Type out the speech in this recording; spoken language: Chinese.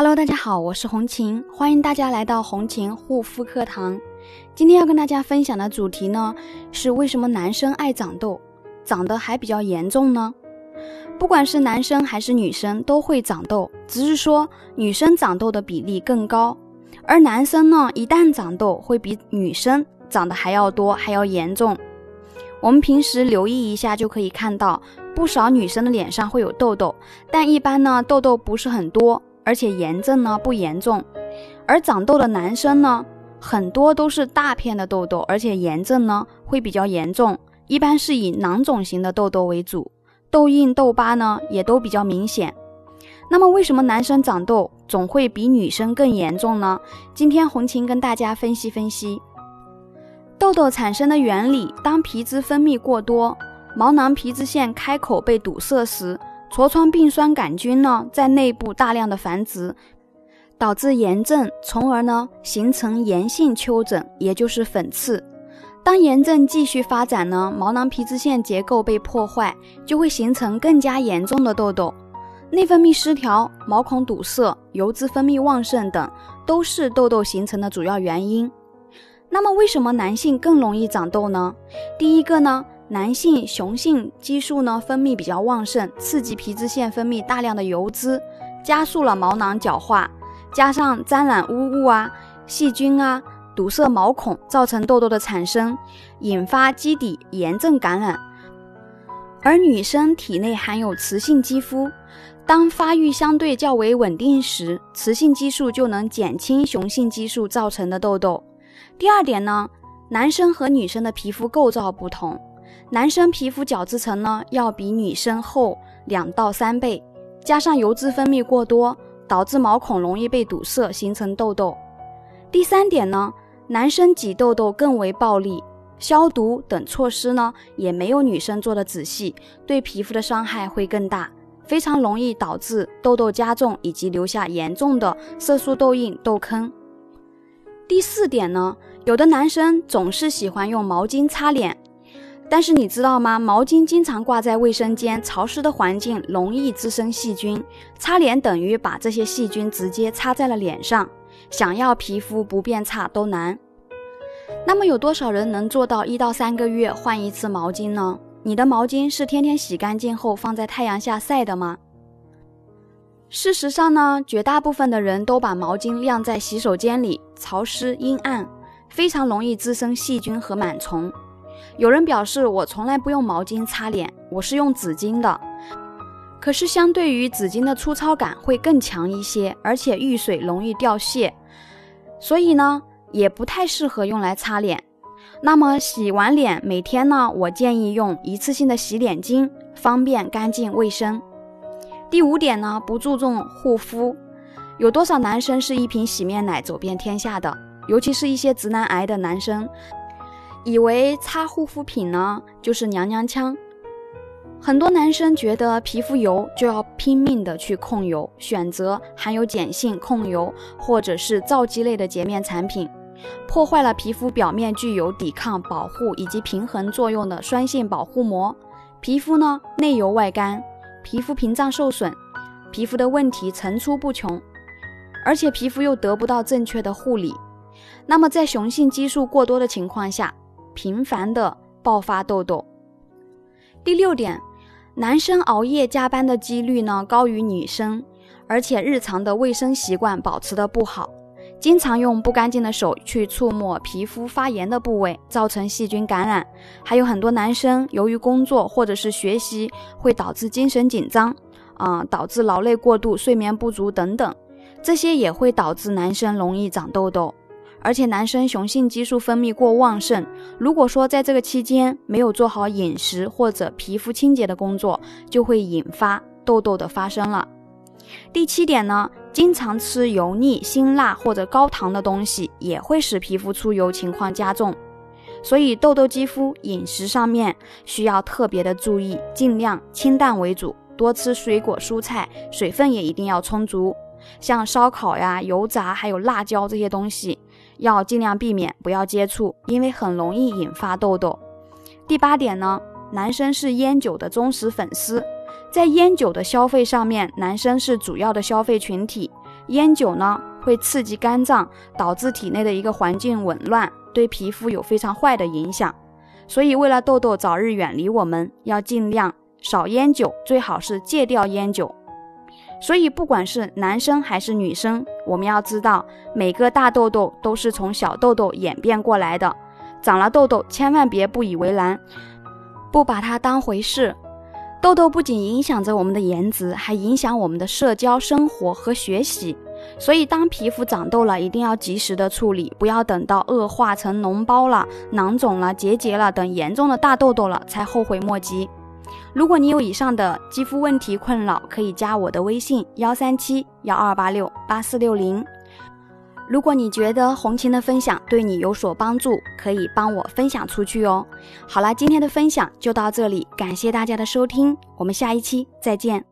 Hello，大家好，我是红琴，欢迎大家来到红琴护肤课堂。今天要跟大家分享的主题呢，是为什么男生爱长痘，长得还比较严重呢？不管是男生还是女生都会长痘，只是说女生长痘的比例更高，而男生呢，一旦长痘会比女生长得还要多，还要严重。我们平时留意一下就可以看到，不少女生的脸上会有痘痘，但一般呢，痘痘不是很多。而且炎症呢不严重，而长痘的男生呢，很多都是大片的痘痘，而且炎症呢会比较严重，一般是以囊肿型的痘痘为主，痘印、痘疤呢也都比较明显。那么为什么男生长痘总会比女生更严重呢？今天红琴跟大家分析分析痘痘产生的原理。当皮脂分泌过多，毛囊皮脂腺开口被堵塞时。痤疮病酸杆菌呢，在内部大量的繁殖，导致炎症，从而呢形成炎性丘疹，也就是粉刺。当炎症继续发展呢，毛囊皮脂腺结构被破坏，就会形成更加严重的痘痘。内分泌失调、毛孔堵塞、油脂分泌旺盛等，都是痘痘形成的主要原因。那么，为什么男性更容易长痘呢？第一个呢？男性雄性激素呢分泌比较旺盛，刺激皮脂腺分泌大量的油脂，加速了毛囊角化，加上沾染污物啊、细菌啊，堵塞毛孔，造成痘痘的产生，引发基底炎症感染。而女生体内含有雌性肌肤，当发育相对较为稳定时，雌性激素就能减轻雄性激素造成的痘痘。第二点呢，男生和女生的皮肤构造不同。男生皮肤角质层呢要比女生厚两到三倍，加上油脂分泌过多，导致毛孔容易被堵塞，形成痘痘。第三点呢，男生挤痘痘更为暴力，消毒等措施呢也没有女生做的仔细，对皮肤的伤害会更大，非常容易导致痘痘加重以及留下严重的色素痘印、痘坑。第四点呢，有的男生总是喜欢用毛巾擦脸。但是你知道吗？毛巾经常挂在卫生间，潮湿的环境容易滋生细菌。擦脸等于把这些细菌直接擦在了脸上，想要皮肤不变差都难。那么有多少人能做到一到三个月换一次毛巾呢？你的毛巾是天天洗干净后放在太阳下晒的吗？事实上呢，绝大部分的人都把毛巾晾在洗手间里，潮湿阴暗，非常容易滋生细菌和螨虫。有人表示，我从来不用毛巾擦脸，我是用纸巾的。可是相对于纸巾的粗糙感会更强一些，而且遇水容易掉屑，所以呢也不太适合用来擦脸。那么洗完脸，每天呢我建议用一次性的洗脸巾，方便、干净、卫生。第五点呢，不注重护肤。有多少男生是一瓶洗面奶走遍天下的？尤其是一些直男癌的男生。以为擦护肤品呢就是娘娘腔，很多男生觉得皮肤油就要拼命的去控油，选择含有碱性控油或者是皂基类的洁面产品，破坏了皮肤表面具有抵抗、保护以及平衡作用的酸性保护膜，皮肤呢内油外干，皮肤屏障受损，皮肤的问题层出不穷，而且皮肤又得不到正确的护理，那么在雄性激素过多的情况下。频繁的爆发痘痘。第六点，男生熬夜加班的几率呢高于女生，而且日常的卫生习惯保持的不好，经常用不干净的手去触摸皮肤发炎的部位，造成细菌感染。还有很多男生由于工作或者是学习会导致精神紧张，啊，导致劳累过度、睡眠不足等等，这些也会导致男生容易长痘痘。而且男生雄性激素分泌过旺盛，如果说在这个期间没有做好饮食或者皮肤清洁的工作，就会引发痘痘的发生了。第七点呢，经常吃油腻、辛辣或者高糖的东西，也会使皮肤出油情况加重。所以痘痘肌肤饮食上面需要特别的注意，尽量清淡为主，多吃水果蔬菜，水分也一定要充足。像烧烤呀、油炸还有辣椒这些东西。要尽量避免，不要接触，因为很容易引发痘痘。第八点呢，男生是烟酒的忠实粉丝，在烟酒的消费上面，男生是主要的消费群体。烟酒呢会刺激肝脏，导致体内的一个环境紊乱，对皮肤有非常坏的影响。所以为了痘痘早日远离我们，要尽量少烟酒，最好是戒掉烟酒。所以不管是男生还是女生，我们要知道，每个大痘痘都是从小痘痘演变过来的。长了痘痘，千万别不以为然，不把它当回事。痘痘不仅影响着我们的颜值，还影响我们的社交生活和学习。所以，当皮肤长痘了，一定要及时的处理，不要等到恶化成脓包了、囊肿了、结节了等严重的大痘痘了才后悔莫及。如果你有以上的肌肤问题困扰，可以加我的微信：幺三七幺二八六八四六零。如果你觉得红琴的分享对你有所帮助，可以帮我分享出去哦。好了，今天的分享就到这里，感谢大家的收听，我们下一期再见。